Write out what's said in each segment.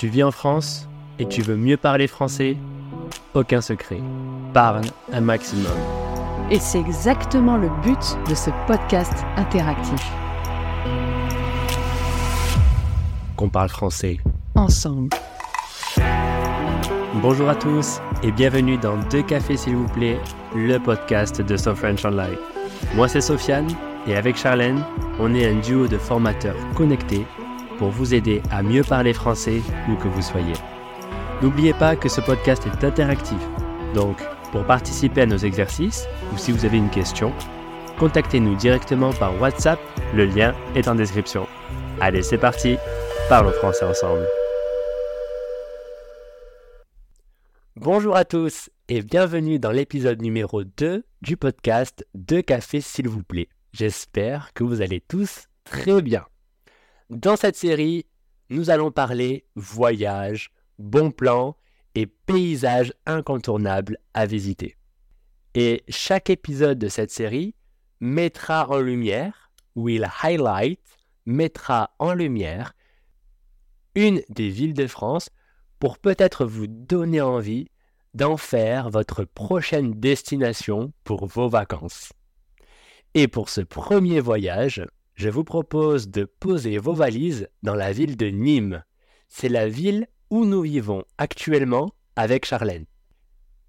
Tu vis en France et tu veux mieux parler français? Aucun secret. Parle un maximum. Et c'est exactement le but de ce podcast interactif. Qu'on parle français. Ensemble. Bonjour à tous et bienvenue dans Deux cafés s'il vous plaît, le podcast de So French Online. Moi c'est Sofiane et avec Charlène, on est un duo de formateurs connectés pour vous aider à mieux parler français où que vous soyez. N'oubliez pas que ce podcast est interactif, donc pour participer à nos exercices ou si vous avez une question, contactez-nous directement par WhatsApp, le lien est en description. Allez, c'est parti, parlons français ensemble. Bonjour à tous et bienvenue dans l'épisode numéro 2 du podcast Deux cafés s'il vous plaît. J'espère que vous allez tous très bien. Dans cette série, nous allons parler voyage, bons plans et paysages incontournables à visiter. Et chaque épisode de cette série mettra en lumière, will highlight, mettra en lumière une des villes de France pour peut-être vous donner envie d'en faire votre prochaine destination pour vos vacances. Et pour ce premier voyage, je vous propose de poser vos valises dans la ville de Nîmes. C'est la ville où nous vivons actuellement avec Charlène.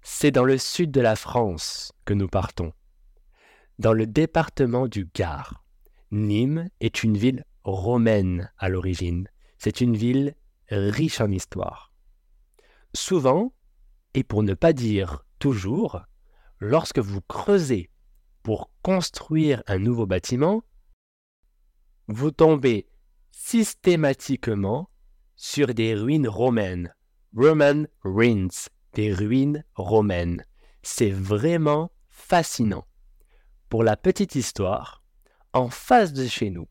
C'est dans le sud de la France que nous partons, dans le département du Gard. Nîmes est une ville romaine à l'origine. C'est une ville riche en histoire. Souvent, et pour ne pas dire toujours, lorsque vous creusez pour construire un nouveau bâtiment, vous tombez systématiquement sur des ruines romaines. Roman ruins, des ruines romaines. C'est vraiment fascinant. Pour la petite histoire, en face de chez nous,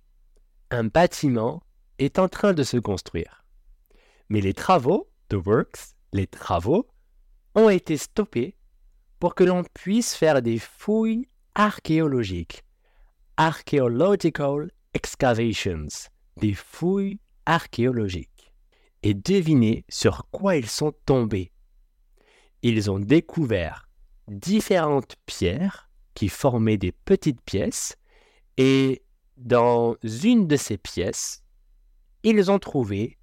un bâtiment est en train de se construire. Mais les travaux, the works, les travaux, ont été stoppés pour que l'on puisse faire des fouilles archéologiques. Archaeological excavations, des fouilles archéologiques, et devinez sur quoi ils sont tombés. Ils ont découvert différentes pierres qui formaient des petites pièces, et dans une de ces pièces, ils ont trouvé,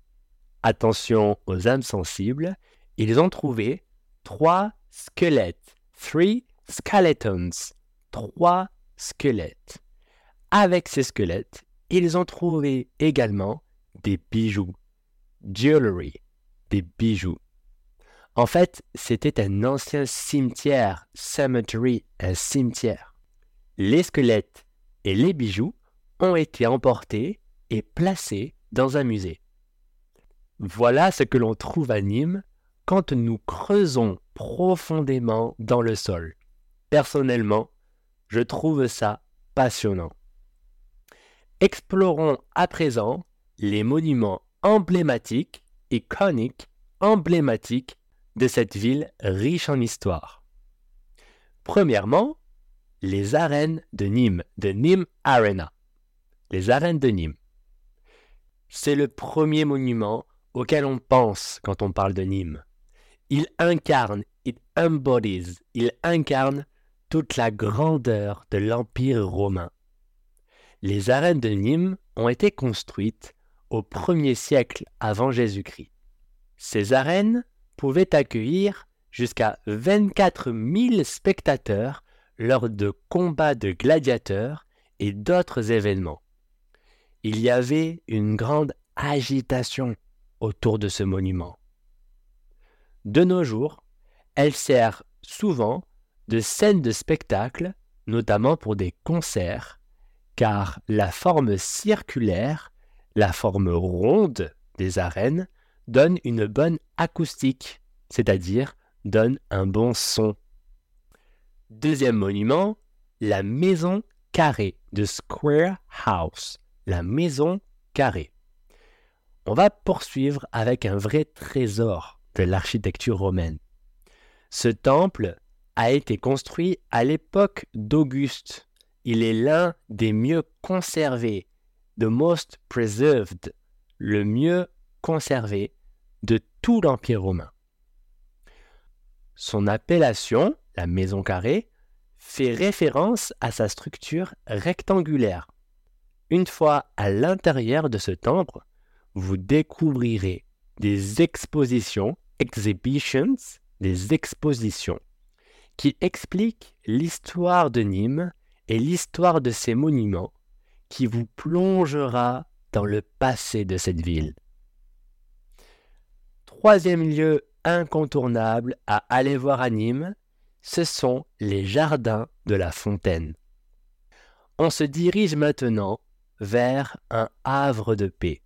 attention aux âmes sensibles, ils ont trouvé trois squelettes, three skeletons, trois squelettes. Avec ces squelettes, ils ont trouvé également des bijoux, jewelry, des bijoux. En fait, c'était un ancien cimetière, cemetery, un cimetière. Les squelettes et les bijoux ont été emportés et placés dans un musée. Voilà ce que l'on trouve à Nîmes quand nous creusons profondément dans le sol. Personnellement, je trouve ça passionnant. Explorons à présent les monuments emblématiques, iconiques, emblématiques de cette ville riche en histoire. Premièrement, les arènes de Nîmes, de Nîmes Arena. Les arènes de Nîmes. C'est le premier monument auquel on pense quand on parle de Nîmes. Il incarne, it embodies, il incarne toute la grandeur de l'Empire romain les arènes de Nîmes ont été construites au 1er siècle avant Jésus-Christ. Ces arènes pouvaient accueillir jusqu'à 24 000 spectateurs lors de combats de gladiateurs et d'autres événements. Il y avait une grande agitation autour de ce monument. De nos jours, elle sert souvent de scène de spectacle, notamment pour des concerts car la forme circulaire, la forme ronde des arènes donne une bonne acoustique, c'est-à-dire donne un bon son. Deuxième monument, la maison carrée de Square House, la maison carrée. On va poursuivre avec un vrai trésor de l'architecture romaine. Ce temple a été construit à l'époque d'Auguste, il est l'un des mieux conservés, the most preserved, le mieux conservé de tout l'Empire romain. Son appellation, la maison carrée, fait référence à sa structure rectangulaire. Une fois à l'intérieur de ce temple, vous découvrirez des expositions, exhibitions, des expositions, qui expliquent l'histoire de Nîmes et l'histoire de ses monuments, qui vous plongera dans le passé de cette ville. Troisième lieu incontournable à aller voir à Nîmes, ce sont les jardins de la fontaine. On se dirige maintenant vers un havre de paix,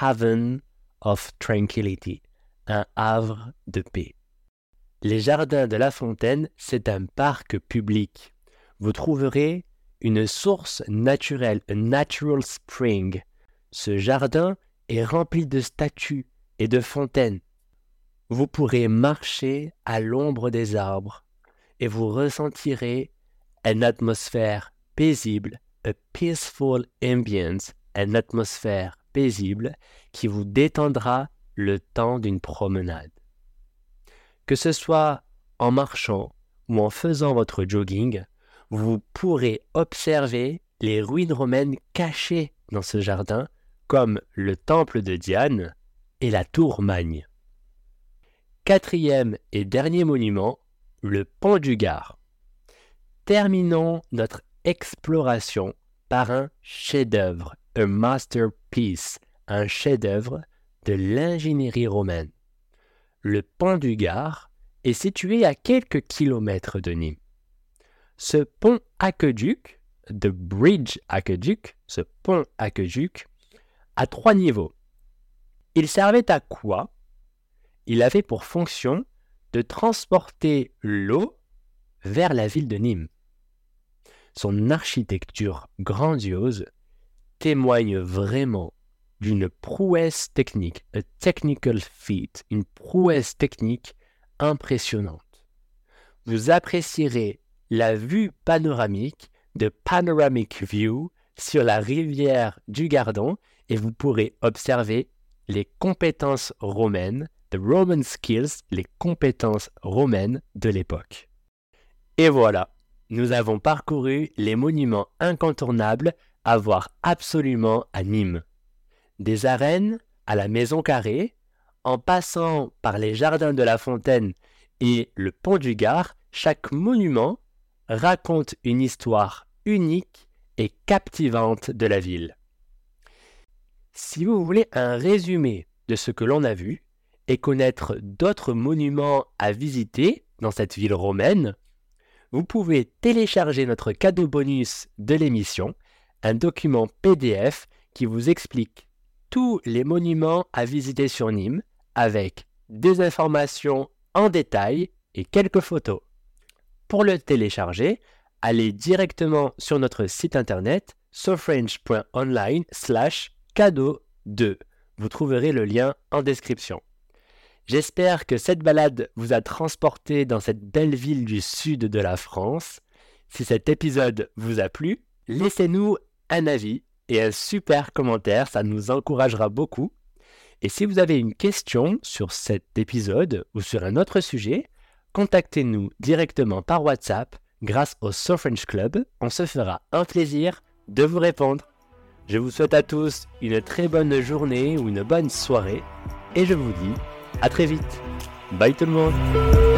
Haven of Tranquility, un havre de paix. Les jardins de la fontaine, c'est un parc public. Vous trouverez une source naturelle, a natural spring. Ce jardin est rempli de statues et de fontaines. Vous pourrez marcher à l'ombre des arbres et vous ressentirez une atmosphère paisible, a peaceful ambience, une atmosphère paisible qui vous détendra le temps d'une promenade. Que ce soit en marchant ou en faisant votre jogging, vous pourrez observer les ruines romaines cachées dans ce jardin, comme le temple de Diane et la tour Magne. Quatrième et dernier monument, le pont du Gard. Terminons notre exploration par un chef-d'œuvre, un masterpiece, un chef-d'œuvre de l'ingénierie romaine. Le pont du Gard est situé à quelques kilomètres de Nîmes. Ce pont aqueduc, the bridge aqueduc, ce pont aqueduc, a trois niveaux. Il servait à quoi? Il avait pour fonction de transporter l'eau vers la ville de Nîmes. Son architecture grandiose témoigne vraiment d'une prouesse technique, a technical feat, une prouesse technique impressionnante. Vous apprécierez la vue panoramique de Panoramic View sur la rivière du Gardon et vous pourrez observer les compétences romaines, the Roman skills, les compétences romaines de l'époque. Et voilà, nous avons parcouru les monuments incontournables à voir absolument à Nîmes des arènes à la maison carrée, en passant par les jardins de la fontaine et le pont du Gard, chaque monument raconte une histoire unique et captivante de la ville. Si vous voulez un résumé de ce que l'on a vu et connaître d'autres monuments à visiter dans cette ville romaine, vous pouvez télécharger notre cadeau bonus de l'émission, un document PDF qui vous explique tous les monuments à visiter sur Nîmes avec des informations en détail et quelques photos. Pour le télécharger, allez directement sur notre site internet sofrench.online slash cadeau 2. Vous trouverez le lien en description. J'espère que cette balade vous a transporté dans cette belle ville du sud de la France. Si cet épisode vous a plu, laissez-nous un avis et un super commentaire, ça nous encouragera beaucoup. Et si vous avez une question sur cet épisode ou sur un autre sujet, contactez-nous directement par WhatsApp grâce au So French Club. On se fera un plaisir de vous répondre. Je vous souhaite à tous une très bonne journée ou une bonne soirée et je vous dis à très vite. Bye tout le monde